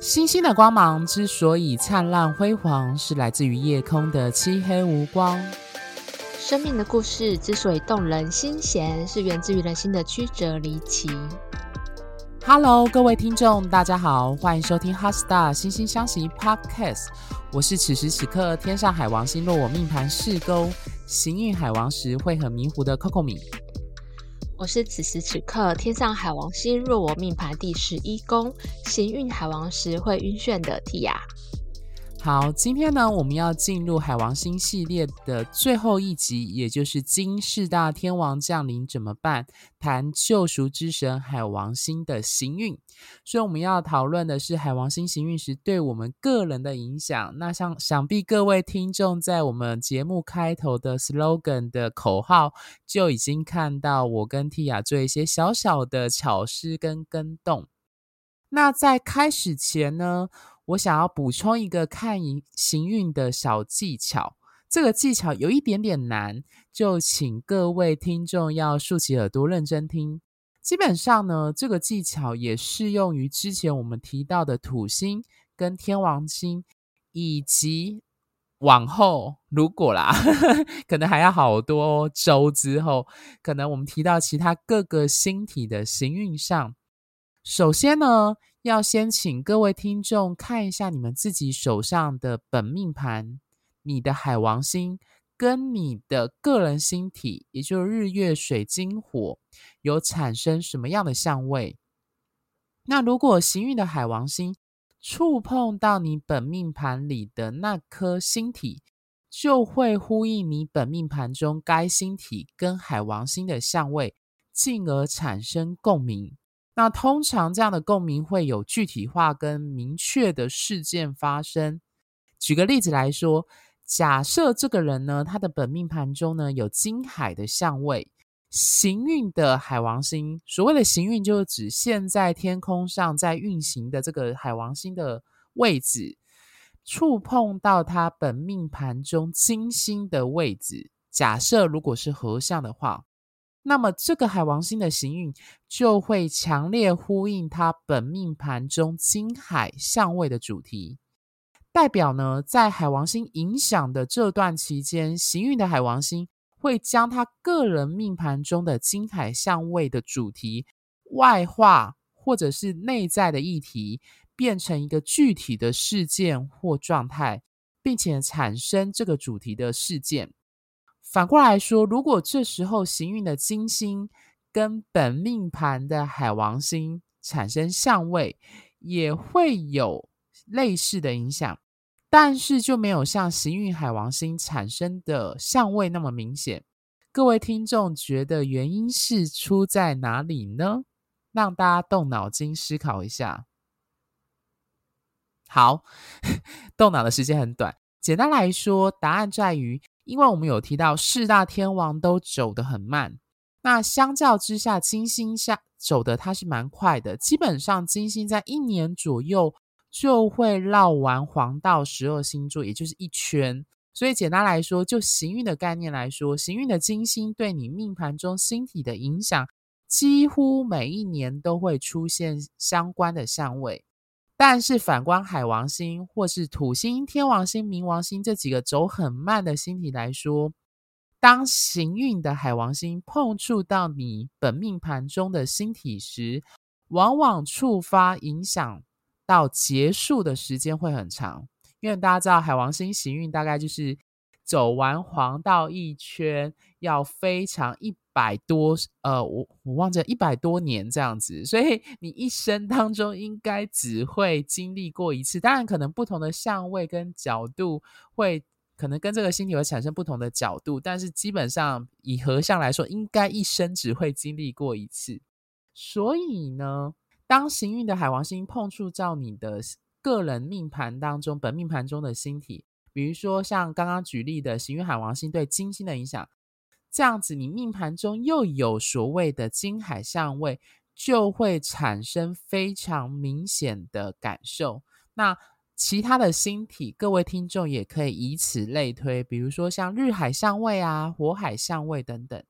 星星的光芒之所以灿烂辉煌，是来自于夜空的漆黑无光。生命的故事之所以动人心弦，是源自于人心的曲折离奇。Hello，各位听众，大家好，欢迎收听《HeartStar 心星相惜 Podcast》。我是此时此刻天上海王星落我命盘四宫，行运海王时会很迷糊的 Coco 米。我是此时此刻天上海王星若我命盘第十一宫，行运海王时会晕眩的 Tia。好，今天呢，我们要进入海王星系列的最后一集，也就是金四大天王降临怎么办？谈救赎之神海王星的行运。所以我们要讨论的是海王星行运时对我们个人的影响。那像想必各位听众在我们节目开头的 slogan 的口号就已经看到，我跟 Tia 做一些小小的巧思跟跟动。那在开始前呢，我想要补充一个看行运的小技巧，这个技巧有一点点难，就请各位听众要竖起耳朵认真听。基本上呢，这个技巧也适用于之前我们提到的土星跟天王星，以及往后如果啦，呵呵，可能还要好多周之后，可能我们提到其他各个星体的行运上。首先呢，要先请各位听众看一下你们自己手上的本命盘，你的海王星跟你的个人星体，也就是日月水金火，有产生什么样的相位？那如果行运的海王星触碰到你本命盘里的那颗星体，就会呼应你本命盘中该星体跟海王星的相位，进而产生共鸣。那通常这样的共鸣会有具体化跟明确的事件发生。举个例子来说，假设这个人呢，他的本命盘中呢有金海的相位，行运的海王星，所谓的行运就是指现在天空上在运行的这个海王星的位置，触碰到他本命盘中金星的位置。假设如果是合相的话。那么，这个海王星的行运就会强烈呼应他本命盘中金海相位的主题，代表呢，在海王星影响的这段期间，行运的海王星会将他个人命盘中的金海相位的主题外化，或者是内在的议题，变成一个具体的事件或状态，并且产生这个主题的事件。反过来说，如果这时候行运的金星跟本命盘的海王星产生相位，也会有类似的影响，但是就没有像行运海王星产生的相位那么明显。各位听众觉得原因是出在哪里呢？让大家动脑筋思考一下。好，动脑的时间很短。简单来说，答案在于。因为我们有提到四大天王都走得很慢，那相较之下，金星下走的它是蛮快的。基本上，金星在一年左右就会绕完黄道十二星座，也就是一圈。所以简单来说，就行运的概念来说，行运的金星对你命盘中星体的影响，几乎每一年都会出现相关的相位。但是反观海王星或是土星、天王星、冥王星这几个走很慢的星体来说，当行运的海王星碰触到你本命盘中的星体时，往往触发影响到结束的时间会很长。因为大家知道海王星行运大概就是走完黄道一圈要非常一。百多呃，我我忘记了一百多年这样子，所以你一生当中应该只会经历过一次。当然，可能不同的相位跟角度会可能跟这个星体会产生不同的角度，但是基本上以合相来说，应该一生只会经历过一次。所以呢，当行运的海王星碰触到你的个人命盘当中本命盘中的星体，比如说像刚刚举例的行运海王星对金星的影响。这样子，你命盘中又有所谓的金海相位，就会产生非常明显的感受。那其他的星体，各位听众也可以以此类推，比如说像日海相位啊、火海相位等等。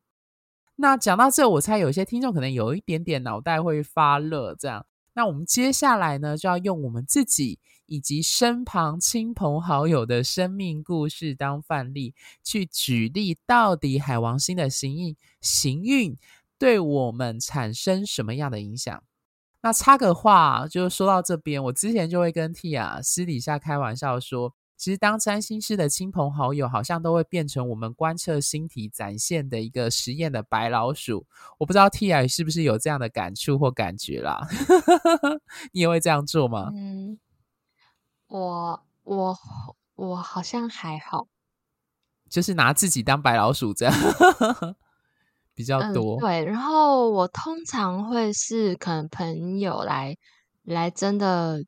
那讲到这，我猜有些听众可能有一点点脑袋会发热，这样。那我们接下来呢，就要用我们自己以及身旁亲朋好友的生命故事当范例，去举例到底海王星的行运行运对我们产生什么样的影响。那插个话，就说到这边，我之前就会跟 Tia 私底下开玩笑说，其实当占星师的亲朋好友，好像都会变成我们观测星体展现的一个实验的白老鼠。我不知道 Tia 是不是有这样的感触或感觉啦？你也会这样做吗？嗯，我我我好像还好，就是拿自己当白老鼠这样。比较多、嗯、对，然后我通常会是可能朋友来来真的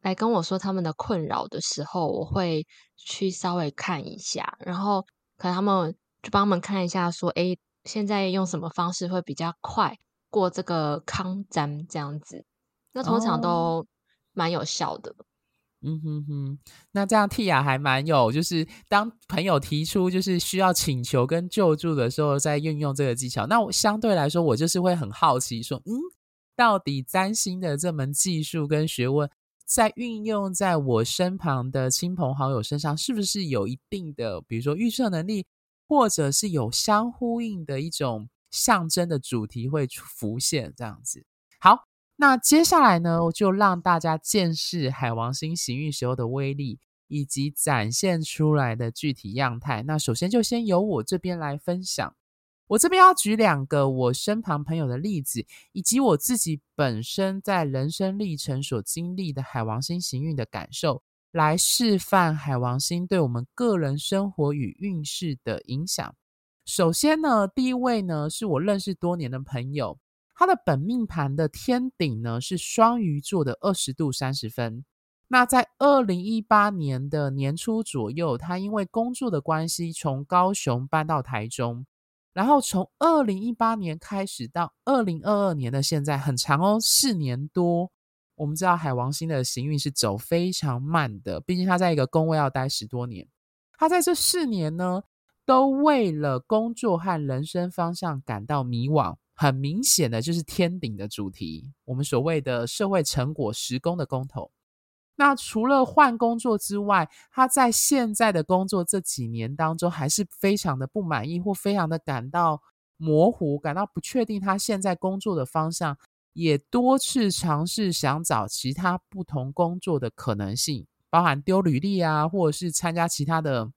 来跟我说他们的困扰的时候，我会去稍微看一下，然后可能他们就帮他们看一下，说哎，现在用什么方式会比较快过这个康展这样子，那通常都蛮有效的。哦嗯哼哼，那这样 Tia 还蛮有，就是当朋友提出就是需要请求跟救助的时候，再运用这个技巧。那我相对来说，我就是会很好奇说，嗯，到底占星的这门技术跟学问，在运用在我身旁的亲朋好友身上，是不是有一定的，比如说预测能力，或者是有相呼应的一种象征的主题会浮现这样子？好。那接下来呢，我就让大家见识海王星行运时候的威力，以及展现出来的具体样态。那首先就先由我这边来分享，我这边要举两个我身旁朋友的例子，以及我自己本身在人生历程所经历的海王星行运的感受，来示范海王星对我们个人生活与运势的影响。首先呢，第一位呢，是我认识多年的朋友。他的本命盘的天顶呢，是双鱼座的二十度三十分。那在二零一八年的年初左右，他因为工作的关系从高雄搬到台中，然后从二零一八年开始到二零二二年的现在，很长哦，四年多。我们知道海王星的行运是走非常慢的，毕竟他在一个宫位要待十多年。他在这四年呢，都为了工作和人生方向感到迷惘。很明显的就是天顶的主题，我们所谓的社会成果时工的工头。那除了换工作之外，他在现在的工作这几年当中，还是非常的不满意，或非常的感到模糊，感到不确定他现在工作的方向，也多次尝试想找其他不同工作的可能性，包含丢履历啊，或者是参加其他的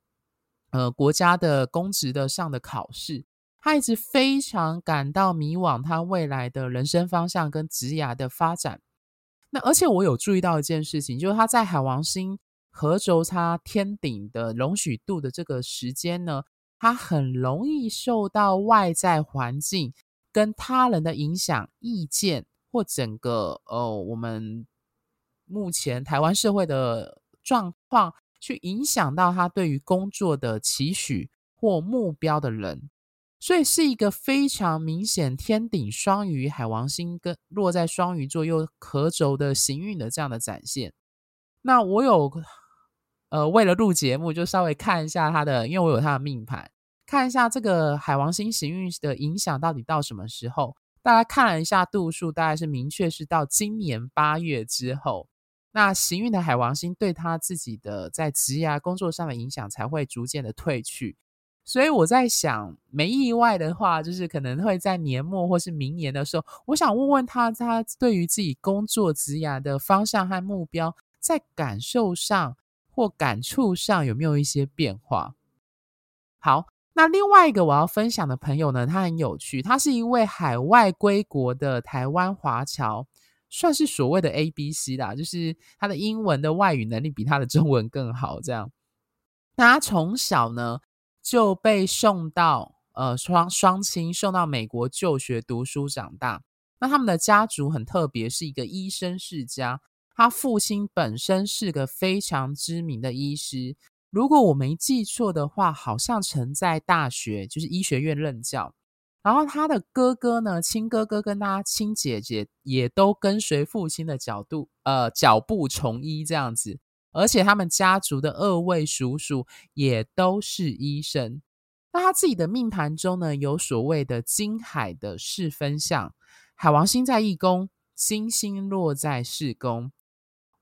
呃国家的公职的上的考试。他一直非常感到迷惘，他未来的人生方向跟职涯的发展。那而且我有注意到一件事情，就是他在海王星合轴他天顶的容许度的这个时间呢，他很容易受到外在环境跟他人的影响、意见或整个呃我们目前台湾社会的状况去影响到他对于工作的期许或目标的人。所以是一个非常明显天顶双鱼海王星跟落在双鱼座又合轴的行运的这样的展现。那我有呃为了录节目，就稍微看一下他的，因为我有他的命盘，看一下这个海王星行运的影响到底到什么时候。大家看了一下度数，大概是明确是到今年八月之后，那行运的海王星对他自己的在职业工作上的影响才会逐渐的退去。所以我在想，没意外的话，就是可能会在年末或是明年的时候，我想问问他，他对于自己工作职涯的方向和目标，在感受上或感触上有没有一些变化？好，那另外一个我要分享的朋友呢，他很有趣，他是一位海外归国的台湾华侨，算是所谓的 ABC 啦，就是他的英文的外语能力比他的中文更好，这样。那他从小呢，就被送到呃双双亲送到美国就学读书长大。那他们的家族很特别，是一个医生世家。他父亲本身是个非常知名的医师，如果我没记错的话，好像曾在大学就是医学院任教。然后他的哥哥呢，亲哥哥跟他亲姐姐也都跟随父亲的角度呃脚步从医这样子。而且他们家族的二位叔叔也都是医生。那他自己的命盘中呢，有所谓的金海的四分相，海王星在一宫，金星落在四宫。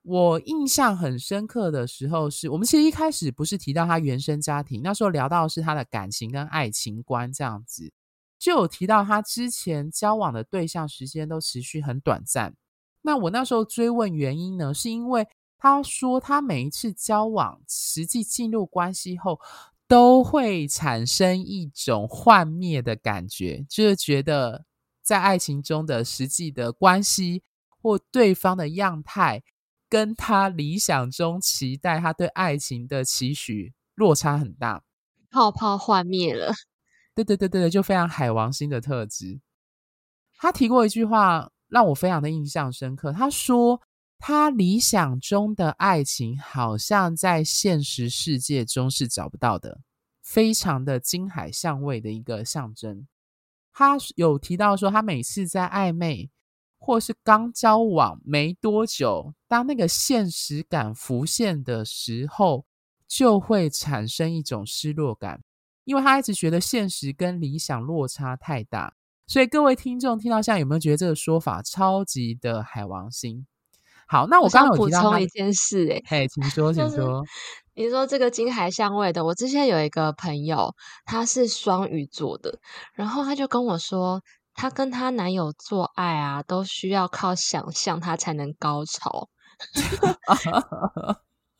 我印象很深刻的时候是，我们其实一开始不是提到他原生家庭，那时候聊到是他的感情跟爱情观这样子，就有提到他之前交往的对象时间都持续很短暂。那我那时候追问原因呢，是因为他说他每一次交往，实际进入关系后，都会产生一种幻灭的感觉，就是觉得在爱情中的实际的关系或对方的样态。跟他理想中期待他对爱情的期许落差很大，泡泡幻灭了。对对对对，就非常海王星的特质。他提过一句话让我非常的印象深刻，他说他理想中的爱情好像在现实世界中是找不到的，非常的金海相位的一个象征。他有提到说，他每次在暧昧。或是刚交往没多久，当那个现实感浮现的时候，就会产生一种失落感，因为他一直觉得现实跟理想落差太大。所以各位听众听到现在有没有觉得这个说法超级的海王星？好，那我刚刚有补充一件事，欸，诶嘿，请说，请说。你说这个金海相位的，我之前有一个朋友，他是双鱼座的，然后他就跟我说。她跟她男友做爱啊，都需要靠想象，他才能高潮。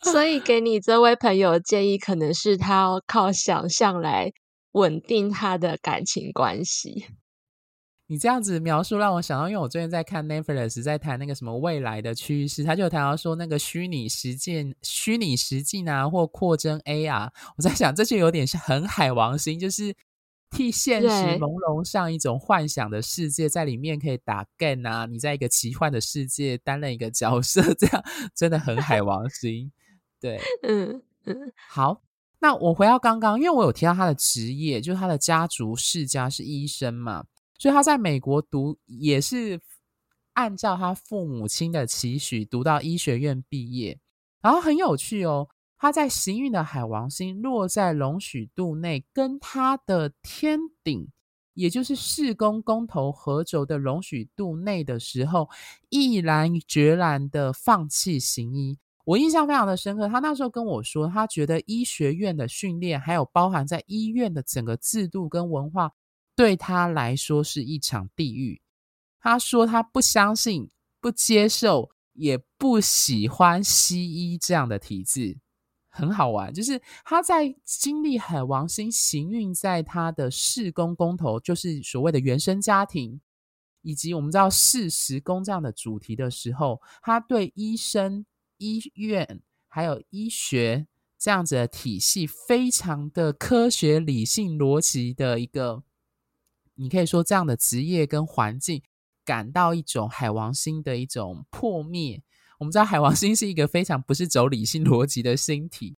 所以给你这位朋友的建议，可能是他要靠想象来稳定他的感情关系。你这样子描述让我想到，因为我最近在看 Netflix，在谈那个什么未来的趋势，他就谈到说那个虚拟实境、虚拟实境啊，或扩增 AR。我在想，这就有点是很海王星，就是。替现实朦胧上一种幻想的世界，在里面可以打 game 啊！你在一个奇幻的世界担任一个角色，这样真的很海王星。对，嗯嗯。好，那我回到刚刚，因为我有提到他的职业，就是他的家族世家是医生嘛，所以他在美国读也是按照他父母亲的期许读到医学院毕业，然后很有趣哦。他在行运的海王星落在龙许度内，跟他的天顶，也就是四宫宫头合轴的龙许度内的时候，毅然决然的放弃行医。我印象非常的深刻，他那时候跟我说，他觉得医学院的训练，还有包含在医院的整个制度跟文化，对他来说是一场地狱。他说他不相信、不接受，也不喜欢西医这样的体制。很好玩，就是他在经历海王星行运在他的四宫宫头，就是所谓的原生家庭，以及我们知道四时宫这样的主题的时候，他对医生、医院还有医学这样子的体系，非常的科学、理性、逻辑的一个，你可以说这样的职业跟环境，感到一种海王星的一种破灭。我们知道海王星是一个非常不是走理性逻辑的星体，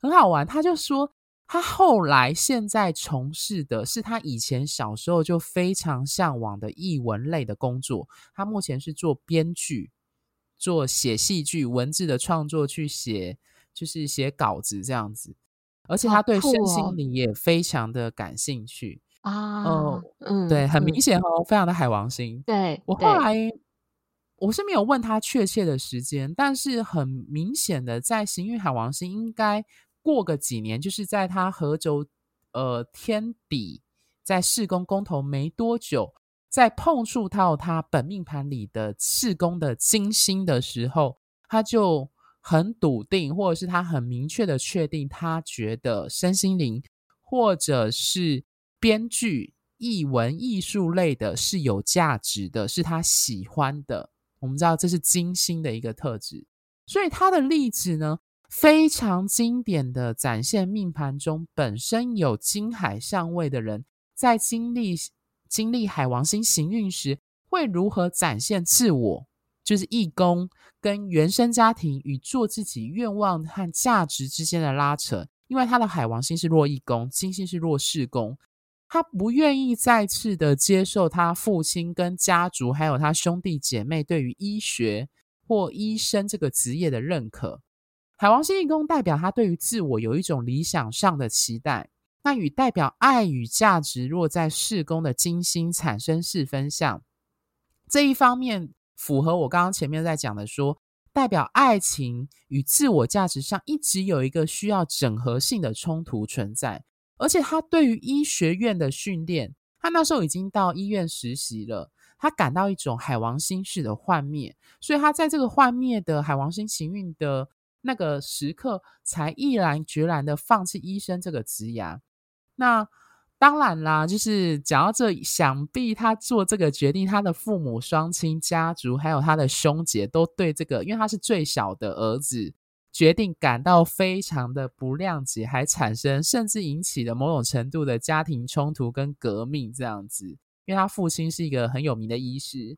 很好玩。他就说，他后来现在从事的是他以前小时候就非常向往的译文类的工作。他目前是做编剧，做写戏剧文字的创作，去写就是写稿子这样子。而且他对身心灵也非常的感兴趣啊。哦，嗯，对，很明显哦，非常的海王星。对，我后来。我是没有问他确切的时间，但是很明显的，在行运海王星应该过个几年，就是在他合轴呃天底在四宫宫头没多久，在碰触到他本命盘里的四宫的金星的时候，他就很笃定，或者是他很明确的确定，他觉得身心灵或者是编剧、译文、艺术类的是有价值的，是他喜欢的。我们知道这是金星的一个特质，所以他的例子呢，非常经典的展现命盘中本身有金海相位的人，在经历经历海王星行运时，会如何展现自我，就是义工跟原生家庭与做自己愿望和价值之间的拉扯，因为他的海王星是落义工，金星是落势工。他不愿意再次的接受他父亲跟家族，还有他兄弟姐妹对于医学或医生这个职业的认可。海王星义工代表他对于自我有一种理想上的期待，那与代表爱与价值落在四宫的金星产生四分相，这一方面符合我刚刚前面在讲的说，代表爱情与自我价值上一直有一个需要整合性的冲突存在，而且他对于医学院的训练，他那时候已经到医院实习了，他感到一种海王星式的幻灭，所以他在这个幻灭的海王星行运的那个时刻，才毅然决然的放弃医生这个职涯。那当然啦，就是讲到这，想必他做这个决定，他的父母双亲家族还有他的兄姐都对这个，因为他是最小的儿子，决定感到非常的不谅解，还产生甚至引起了某种程度的家庭冲突跟革命这样子。因为他父亲是一个很有名的医师，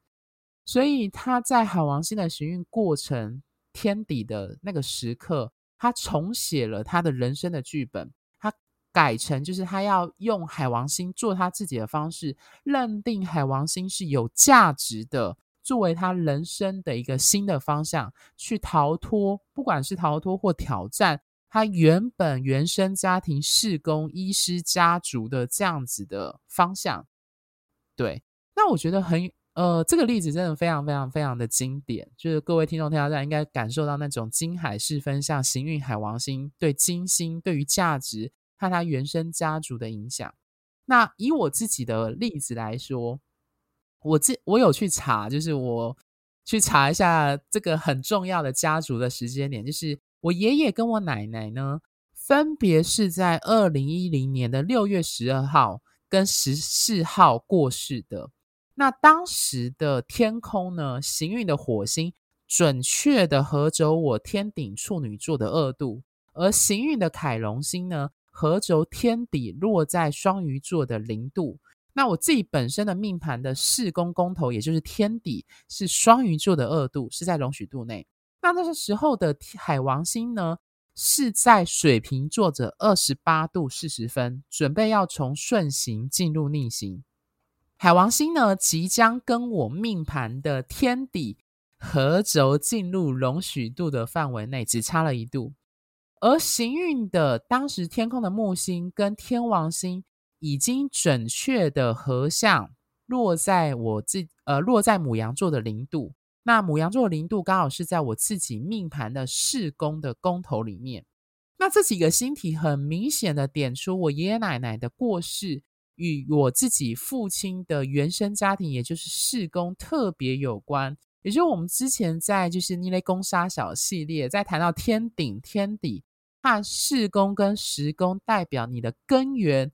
所以他在海王星的行运过程天底的那个时刻，他重写了他的人生的剧本。他改成就是他要用海王星做他自己的方式，认定海王星是有价值的，作为他人生的一个新的方向，去逃脱，不管是逃脱或挑战他原本原生家庭事工医师家族的这样子的方向。对，那我觉得很呃，这个例子真的非常非常非常的经典，就是各位听众听到这样应该感受到那种金海式分像行运海王星对金星对于价值。和他原生家族的影响。那以我自己的例子来说，我自我有去查，就是我去查一下这个很重要的家族的时间点，就是我爷爷跟我奶奶呢，分别是在二零一零年的六月十二号跟十四号过世的。那当时的天空呢，行运的火星准确的合轴我天顶处女座的二度，而行运的凯龙星呢，合轴天底落在双鱼座的零度，那我自己本身的命盘的四宫宫头，也就是天底是双鱼座的二度，是在容许度内。那那个时候的海王星呢，是在水瓶座的二十八度四十分，准备要从顺行进入逆行。海王星呢，即将跟我命盘的天底合轴进入容许度的范围内，只差了一度。而行运的当时天空的木星跟天王星已经准确的合相落在我自呃落在母羊座的零度，那母羊座的零度刚好是在我自己命盘的四宫的宫头里面。那这几个星体很明显的点出我爷爷奶奶的过世与我自己父亲的原生家庭，也就是四宫特别有关。也就是我们之前在就是逆雷宫杀小系列在谈到天顶天底。和四宫跟十宫代表你的根源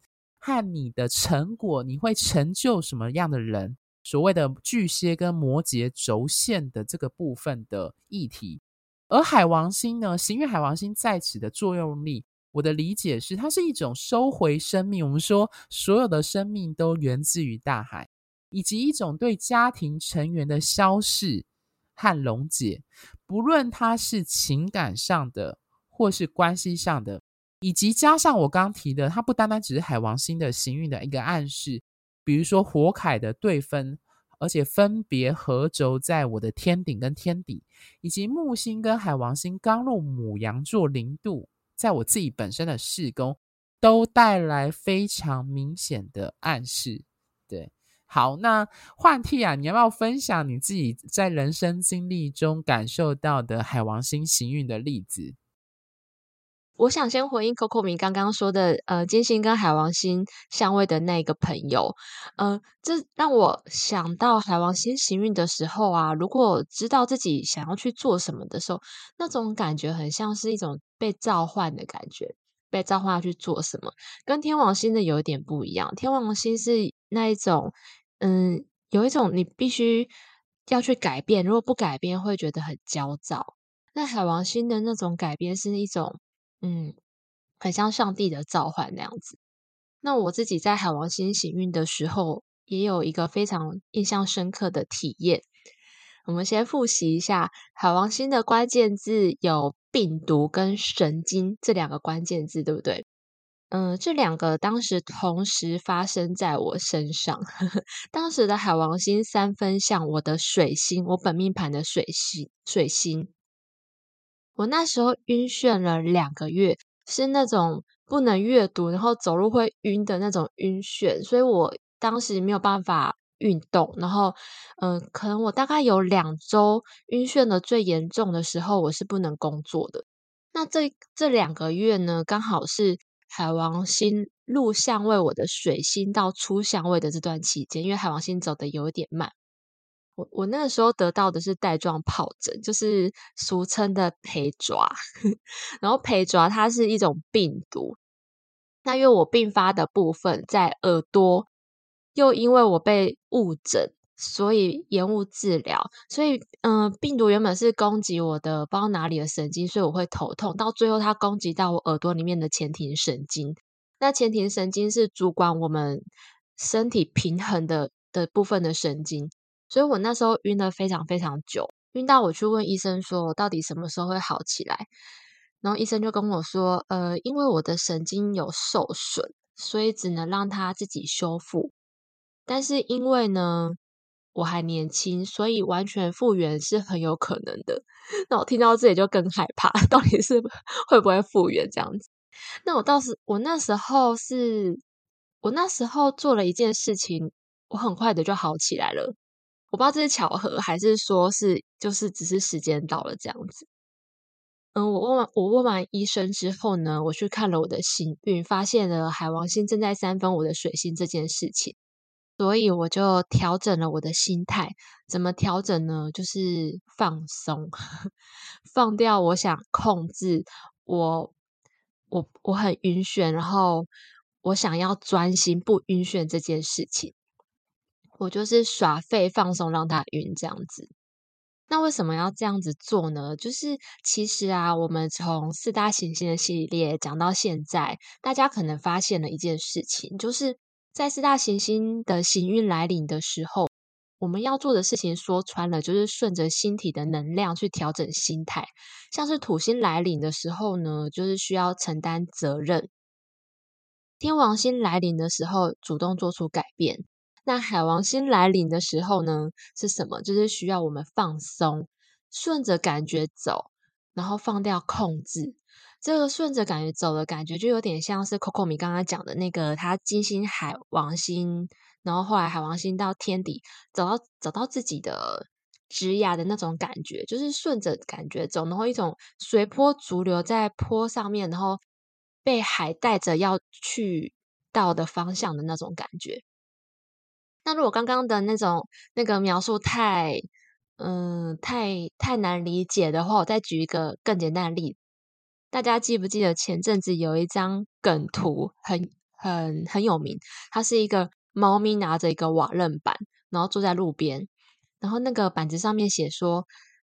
和你的成果，你会成就什么样的人？所谓的巨蟹跟摩羯轴线的这个部分的议题，而海王星呢，行运海王星在此的作用力，我的理解是，它是一种收回生命。我们说，所有的生命都源自于大海，以及一种对家庭成员的消逝和溶解，不论它是情感上的。或是关系上的，以及加上我刚提的，它不单单只是海王星的行运的一个暗示，比如说火凯的对分，而且分别合轴在我的天顶跟天底，以及木星跟海王星刚入母羊座零度，在我自己本身的四宫，都带来非常明显的暗示。对，好，那换替啊，你要不要分享你自己在人生经历中感受到的海王星行运的例子？我想先回应 Coco 米刚刚说的，呃，金星跟海王星相位的那个朋友，呃，这让我想到海王星行运的时候啊，如果知道自己想要去做什么的时候，那种感觉很像是一种被召唤的感觉，被召唤去做什么，跟天王星的有一点不一样。天王星是那一种，嗯，有一种你必须要去改变，如果不改变会觉得很焦躁。那海王星的那种改变是一种。嗯，很像上帝的召唤那样子。那我自己在海王星行运的时候，也有一个非常印象深刻的体验。我们先复习一下海王星的关键字，有病毒跟神经这两个关键字，对不对？嗯，这两个当时同时发生在我身上。当时的海王星三分像我的水星，我本命盘的水星，水星。我那时候晕眩了两个月，是那种不能阅读，然后走路会晕的那种晕眩，所以我当时没有办法运动，然后，嗯、可能我大概有两周晕眩的最严重的时候，我是不能工作的。那这这两个月呢，刚好是海王星入相位我的水星到出相位的这段期间，因为海王星走的有点慢。我我那个时候得到的是带状疱疹，就是俗称的陪抓。然后陪抓它是一种病毒，那因为我并发的部分在耳朵，又因为我被误诊，所以延误治疗。所以嗯、病毒原本是攻击我的不知道哪里的神经，所以我会头痛。到最后它攻击到我耳朵里面的前庭神经，那前庭神经是主管我们身体平衡的的部分的神经。所以我那时候晕了非常非常久，晕到我去问医生说，我到底什么时候会好起来？然后医生就跟我说，呃，因为我的神经有受损，所以只能让它自己修复。但是因为呢，我还年轻，所以完全复原是很有可能的。那我听到这里就更害怕，到底是会不会复原这样子？那我倒是，我那时候是，我那时候做了一件事情，我很快的就好起来了。我不知道这是巧合，还是说是就是只是时间到了这样子。嗯，我问完我问完医生之后呢，我去看了我的行运，发现了海王星正在三分我的水星这件事情，所以我就调整了我的心态。怎么调整呢？就是放松，放掉我想控制我我我很晕眩，然后我想要专心不晕眩这件事情。我就是耍废放松，让他晕这样子。那为什么要这样子做呢？就是其实啊，我们从四大行星的系列讲到现在，大家可能发现了一件事情，就是在四大行星的行运来临的时候，我们要做的事情说穿了，就是顺着星体的能量去调整心态。像是土星来临的时候呢，就是需要承担责任；天王星来临的时候，主动做出改变。那海王星来临的时候呢，是什么？就是需要我们放松，顺着感觉走，然后放掉控制。这个顺着感觉走的感觉，就有点像是 Coco 米刚刚讲的那个，他金星海王星，然后后来海王星到天底，找到找到自己的职涯的那种感觉，就是顺着感觉走，然后一种随波逐流在坡上面，然后被海带着要去到的方向的那种感觉。那如果刚刚的那种那个描述太，嗯，太太难理解的话，我再举一个更简单的例子。大家记不记得前阵子有一张梗图很很很有名？它是一个猫咪拿着一个瓦楞板，然后坐在路边，然后那个板子上面写说：“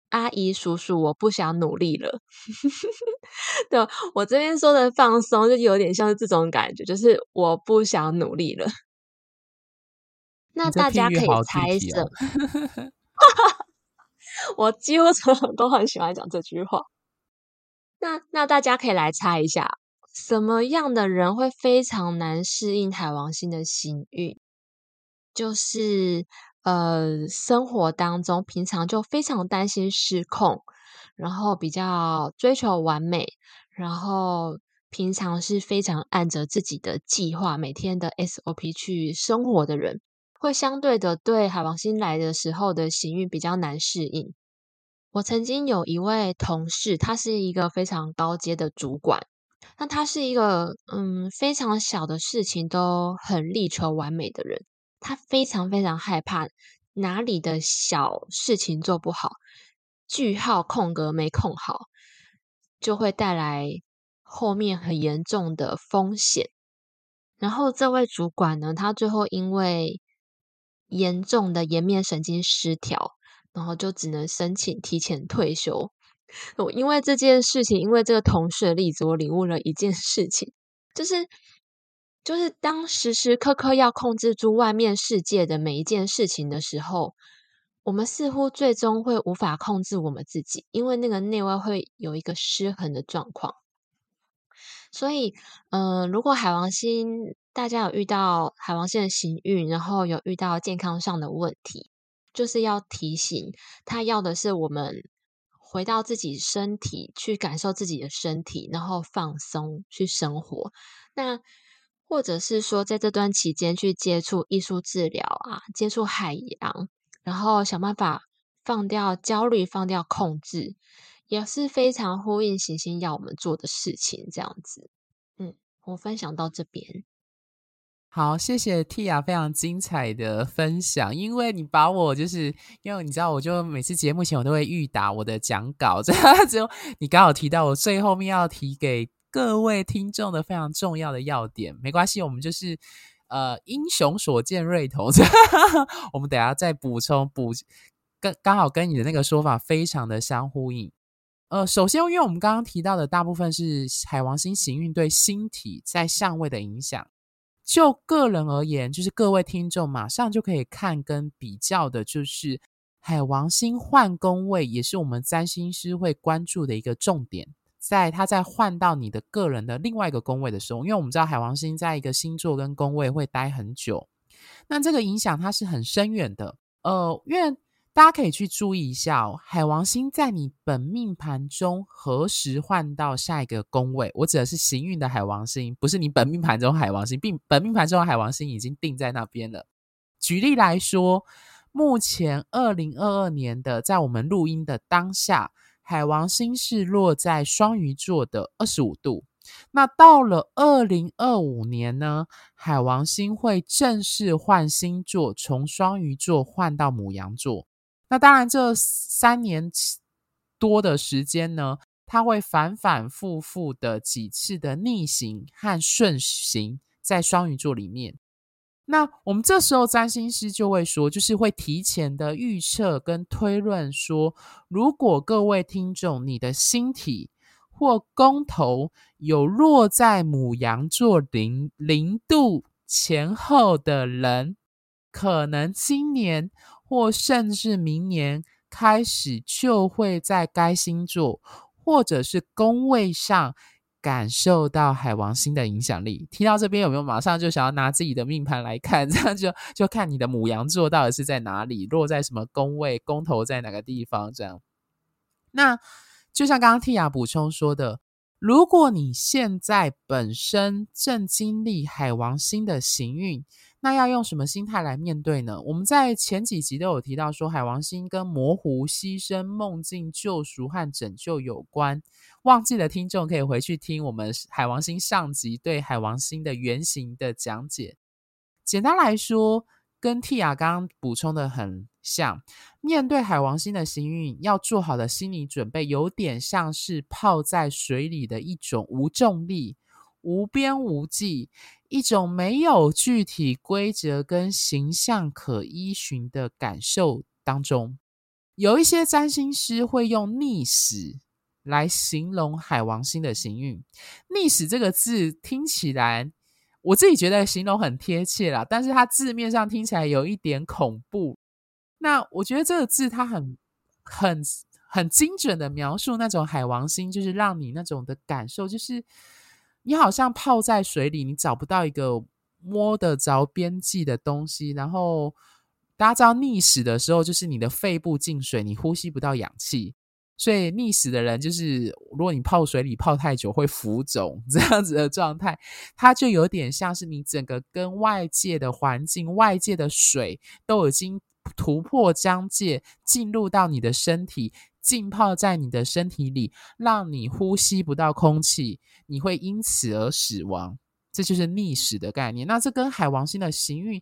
阿姨叔叔，我不想努力了。” 对，我这边说的放松，就有点像是这种感觉，就是我不想努力了。那大家可以猜什么？我几乎都很喜欢讲这句话。那那大家可以来猜一下，什么样的人会非常难适应海王星的行运？就是呃，生活当中平常就非常担心失控，然后比较追求完美，然后平常是非常按着自己的计划，每天的 SOP 去生活的人。会相对的对海王星来的时候的行运比较难适应。我曾经有一位同事，他是一个非常高阶的主管，那他是一个嗯非常小的事情都很力求完美的人，他非常非常害怕哪里的小事情做不好，句号空格没空好，就会带来后面很严重的风险。然后这位主管呢，他最后因为严重的颜面神经失调，然后就只能申请提前退休。我因为这件事情，因为这个同事的例子，我领悟了一件事情，就是就是当时时刻刻要控制住外面世界的每一件事情的时候，我们似乎最终会无法控制我们自己，因为那个内外会有一个失衡的状况。所以，嗯、如果海王星大家有遇到海王星的行运，然后有遇到健康上的问题，就是要提醒他要的是我们回到自己身体，去感受自己的身体，然后放松去生活。那或者是说在这段期间去接触艺术治疗啊，接触海洋，然后想办法放掉焦虑，放掉控制，也是非常呼应行星要我们做的事情。这样子，嗯，我分享到这边。好，谢谢 Tia 非常精彩的分享。因为你把我就是，因为你知道，我就每次节目前我都会预打我的讲稿，这样只有你刚好提到我最后面要提给各位听众的非常重要的要点。没关系，我们就是呃英雄所见略同，我们等下再补充补，跟刚好跟你的那个说法非常的相呼应。呃，首先，因为我们刚刚提到的大部分是海王星行运对星体在相位的影响。就个人而言，就是各位听众马上就可以看跟比较的，就是海王星换宫位，也是我们占星师会关注的一个重点。在它在换到你的个人的另外一个宫位的时候，因为我们知道海王星在一个星座跟宫位会待很久，那这个影响它是很深远的。呃，因为大家可以去注意一下哦，海王星在你本命盘中何时换到下一个宫位？我指的是行运的海王星，不是你本命盘中海王星，并本命盘中的海王星已经定在那边了。举例来说，目前二零二二年的在我们录音的当下，海王星是落在双鱼座的二十五度。那到了二零二五年呢，海王星会正式换星座，从双鱼座换到母羊座。那当然，这三年多的时间呢，它会反反复复的几次的逆行和顺行在双鱼座里面。那我们这时候占星师就会说，就是会提前的预测跟推论说，如果各位听众你的星体或公头有落在母羊座零零度前后的人，可能今年。或甚至明年开始，就会在该星座或者是宫位上感受到海王星的影响力。听到这边有没有马上就想要拿自己的命盘来看？这样就就看你的母羊座到底是在哪里，落在什么宫位，宫头在哪个地方？这样。那就像刚刚 Tia 补充说的，如果你现在本身正经历海王星的行运。那要用什么心态来面对呢？我们在前几集都有提到说，海王星跟模糊、牺牲、梦境、救赎和拯救有关。忘记的听众可以回去听我们海王星上集对海王星的原型的讲解。简单来说，跟 Tia 刚刚补充的很像。面对海王星的行运，要做好的心理准备，有点像是泡在水里的一种无重力、无边无际。一种没有具体规则跟形象可依循的感受当中，有一些占星师会用逆史来形容海王星的行运。逆史这个字听起来，我自己觉得形容很贴切啦，但是它字面上听起来有一点恐怖。那我觉得这个字它很、很、很精准的描述那种海王星，就是让你那种的感受，就是。你好像泡在水里，你找不到一个摸得着边际的东西。然后大家知道溺死的时候，就是你的肺部进水，你呼吸不到氧气。所以溺死的人就是，如果你泡水里泡太久会浮肿 这样子的状态，它就有点像是你整个跟外界的环境、外界的水都已经突破疆界，进入到你的身体。浸泡在你的身体里，让你呼吸不到空气，你会因此而死亡。这就是溺死的概念。那这跟海王星的行运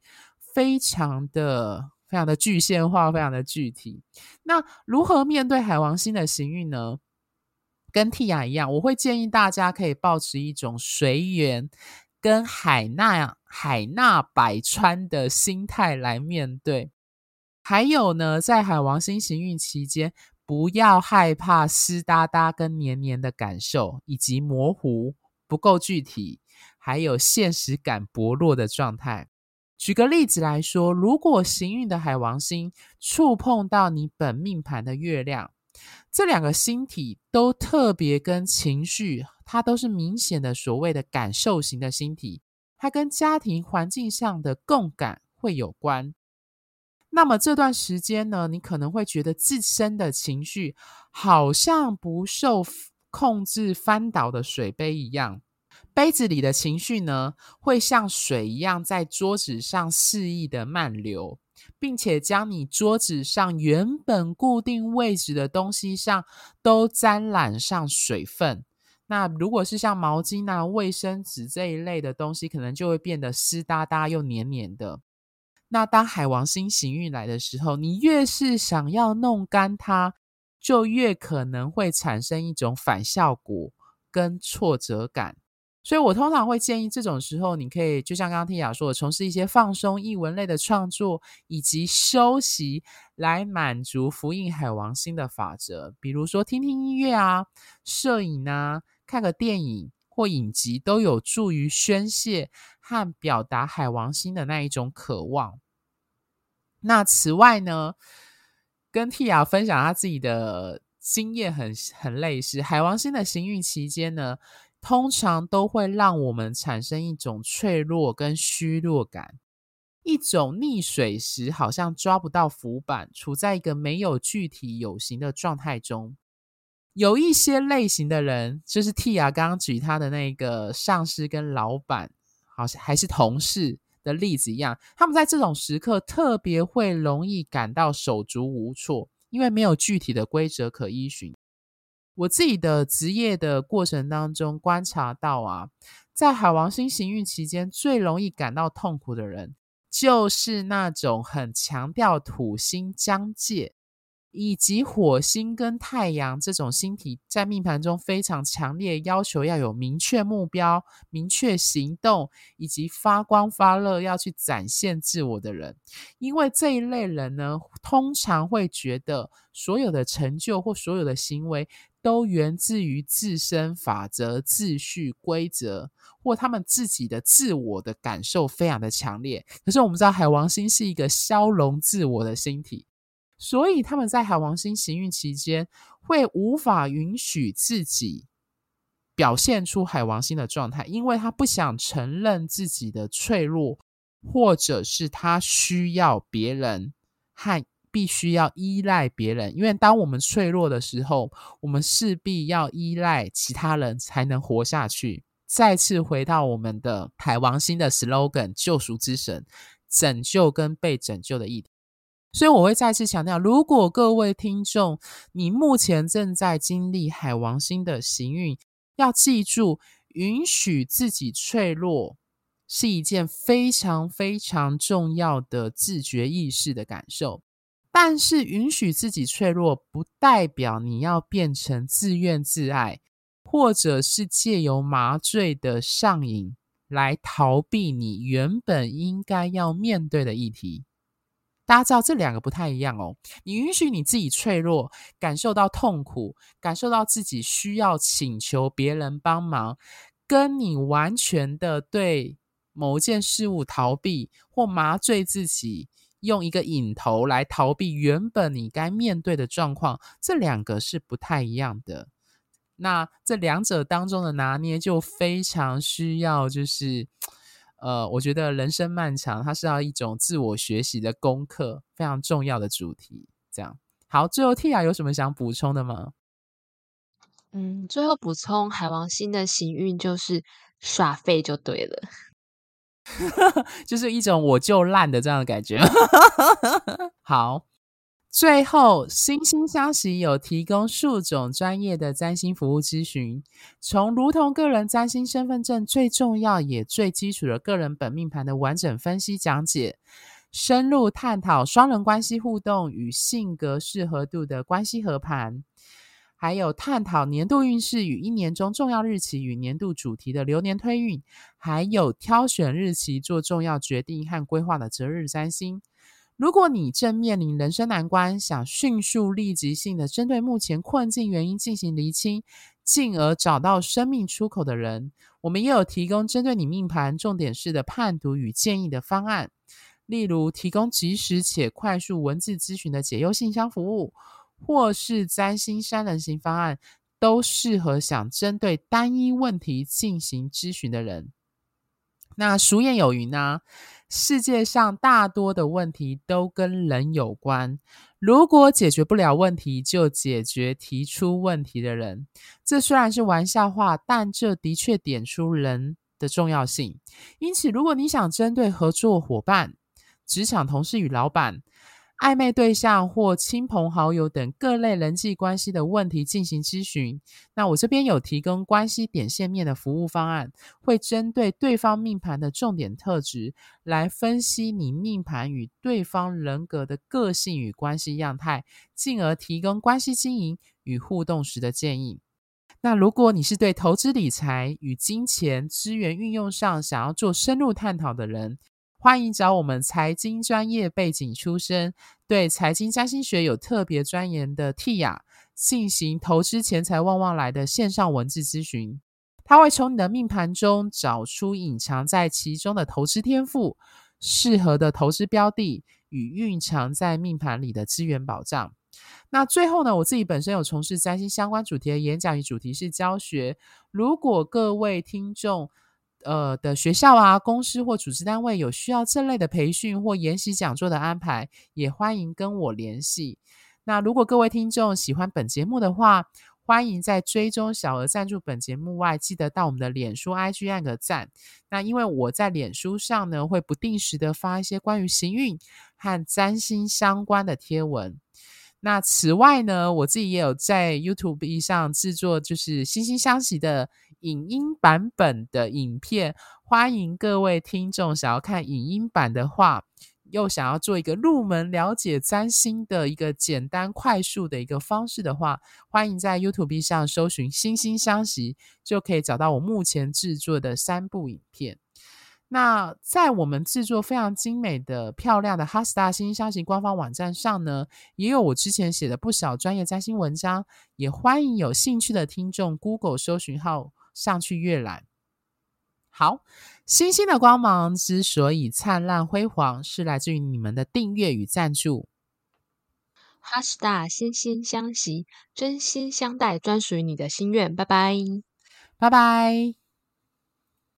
非常的、非常的具象化，非常的具体。那如何面对海王星的行运呢？跟 Tia 一样，我会建议大家可以抱持一种随缘跟海纳海纳百川的心态来面对。还有呢，在海王星行运期间。不要害怕湿哒哒跟黏黏的感受，以及模糊、不够具体，还有现实感薄弱的状态。举个例子来说，如果行运的海王星触碰到你本命盘的月亮，这两个星体都特别跟情绪，它都是明显的所谓的感受型的星体，它跟家庭环境上的共感会有关。那么这段时间呢，你可能会觉得自身的情绪好像不受控制，翻倒的水杯一样，杯子里的情绪呢，会像水一样在桌子上肆意的漫流，并且将你桌子上原本固定位置的东西上都沾染上水分。那如果是像毛巾啊、卫生纸这一类的东西，可能就会变得湿哒哒又黏黏的。那当海王星行运来的时候，你越是想要弄干它，就越可能会产生一种反效果跟挫折感。所以我通常会建议这种时候，你可以就像刚刚 Tia 说的，从事一些放松、艺文类的创作，以及休息，来满足符应海王星的法则。比如说听听音乐啊、摄影啊。看个电影或影集都有助于宣泄和表达海王星的那一种渴望。那此外呢，跟 Tia 分享他自己的经验很很类似。海王星的行运期间呢，通常都会让我们产生一种脆弱跟虚弱感，一种溺水时好像抓不到浮板，处在一个没有具体有形的状态中。有一些类型的人，就是 Tia 刚刚举他的那个上司跟老板，好像还是同事的例子一样，他们在这种时刻特别会容易感到手足无措，因为没有具体的规则可依循。我自己的职业的过程当中观察到啊，在海王星行运期间，最容易感到痛苦的人，就是那种很强调土星疆界。以及火星跟太阳这种星体在命盘中非常强烈，要求要有明确目标、明确行动，以及发光发热要去展现自我的人。因为这一类人呢，通常会觉得所有的成就或所有的行为都源自于自身法则、秩序、规则，或他们自己的自我的感受非常的强烈。可是我们知道，海王星是一个消融自我的星体。所以他们在海王星行运期间，会无法允许自己表现出海王星的状态，因为他不想承认自己的脆弱，或者是他需要别人和必须要依赖别人。因为当我们脆弱的时候，我们势必要依赖其他人才能活下去。再次回到我们的海王星的 slogan：救赎之神，拯救跟被拯救的议题。所以我会再次强调，如果各位听众你目前正在经历海王星的行运，要记住，允许自己脆弱是一件非常非常重要的自觉意识的感受。但是，允许自己脆弱，不代表你要变成自怨自艾，或者是借由麻醉的上瘾来逃避你原本应该要面对的议题。大家知道这两个不太一样哦。你允许你自己脆弱，感受到痛苦，感受到自己需要请求别人帮忙，跟你完全的对某件事物逃避或麻醉自己，用一个引头来逃避原本你该面对的状况，这两个是不太一样的。那这两者当中的拿捏就非常需要，就是。呃，我觉得人生漫长，它是要一种自我学习的功课，非常重要的主题。这样好，最后 Tia 有什么想补充的吗？嗯，最后补充，海王星的行运就是耍废就对了，就是一种我就烂的这样的感觉。好。最后，心星相惜有提供数种专业的占星服务咨询，从如同个人占星身份证最重要也最基础的个人本命盘的完整分析讲解，深入探讨双人关系互动与性格适合度的关系合盘，还有探讨年度运势与一年中重要日期与年度主题的流年推运，还有挑选日期做重要决定和规划的择日占星。如果你正面临人生难关，想迅速立即性的针对目前困境原因进行厘清，进而找到生命出口的人，我们也有提供针对你命盘重点式的判读与建议的方案，例如提供即时且快速文字咨询的解忧信箱服务，或是占星三人行方案，都适合想针对单一问题进行咨询的人。那俗谚有云呢，世界上大多的问题都跟人有关。如果解决不了问题，就解决提出问题的人。这虽然是玩笑话，但这的确点出人的重要性。因此，如果你想针对合作伙伴、职场同事与老板，暧昧对象或亲朋好友等各类人际关系的问题进行咨询，那我这边有提供关系点线面的服务方案，会针对对方命盘的重点特质来分析你命盘与对方人格的个性与关系样态，进而提供关系经营与互动时的建议。那如果你是对投资理财与金钱资源运用上想要做深入探讨的人，欢迎找我们财经专业背景出身、对财经占星学有特别钻研的 Tia 进行投资钱财旺旺来的线上文字咨询。他会从你的命盘中找出隐藏在其中的投资天赋、适合的投资标的与蕴藏在命盘里的资源保障。那最后呢，我自己本身有从事占星相关主题的演讲与主题式教学。如果各位听众，呃的学校啊，公司或组织单位有需要这类的培训或研习讲座的安排，也欢迎跟我联系。那如果各位听众喜欢本节目的话，欢迎在追踪小额赞助本节目外，记得到我们的脸书 IG 按个赞。那因为我在脸书上呢，会不定时的发一些关于行运和占星相关的贴文。那此外呢，我自己也有在 YouTube 上制作，就是惺惺相惜的影音版本的影片。欢迎各位听众想要看影音版的话，又想要做一个入门了解占星的一个简单快速的一个方式的话，欢迎在 YouTube 上搜寻惺惺相惜，就可以找到我目前制作的三部影片。那在我们制作非常精美的、漂亮的哈斯塔星星相惜官方网站上呢，也有我之前写的不少专业占星文章，也欢迎有兴趣的听众 Google 搜寻号上去阅览。好，星星的光芒之所以灿烂辉煌，是来自于你们的订阅与赞助。哈斯达，心心相惜，真心相待，专属于你的心愿。拜拜，拜拜。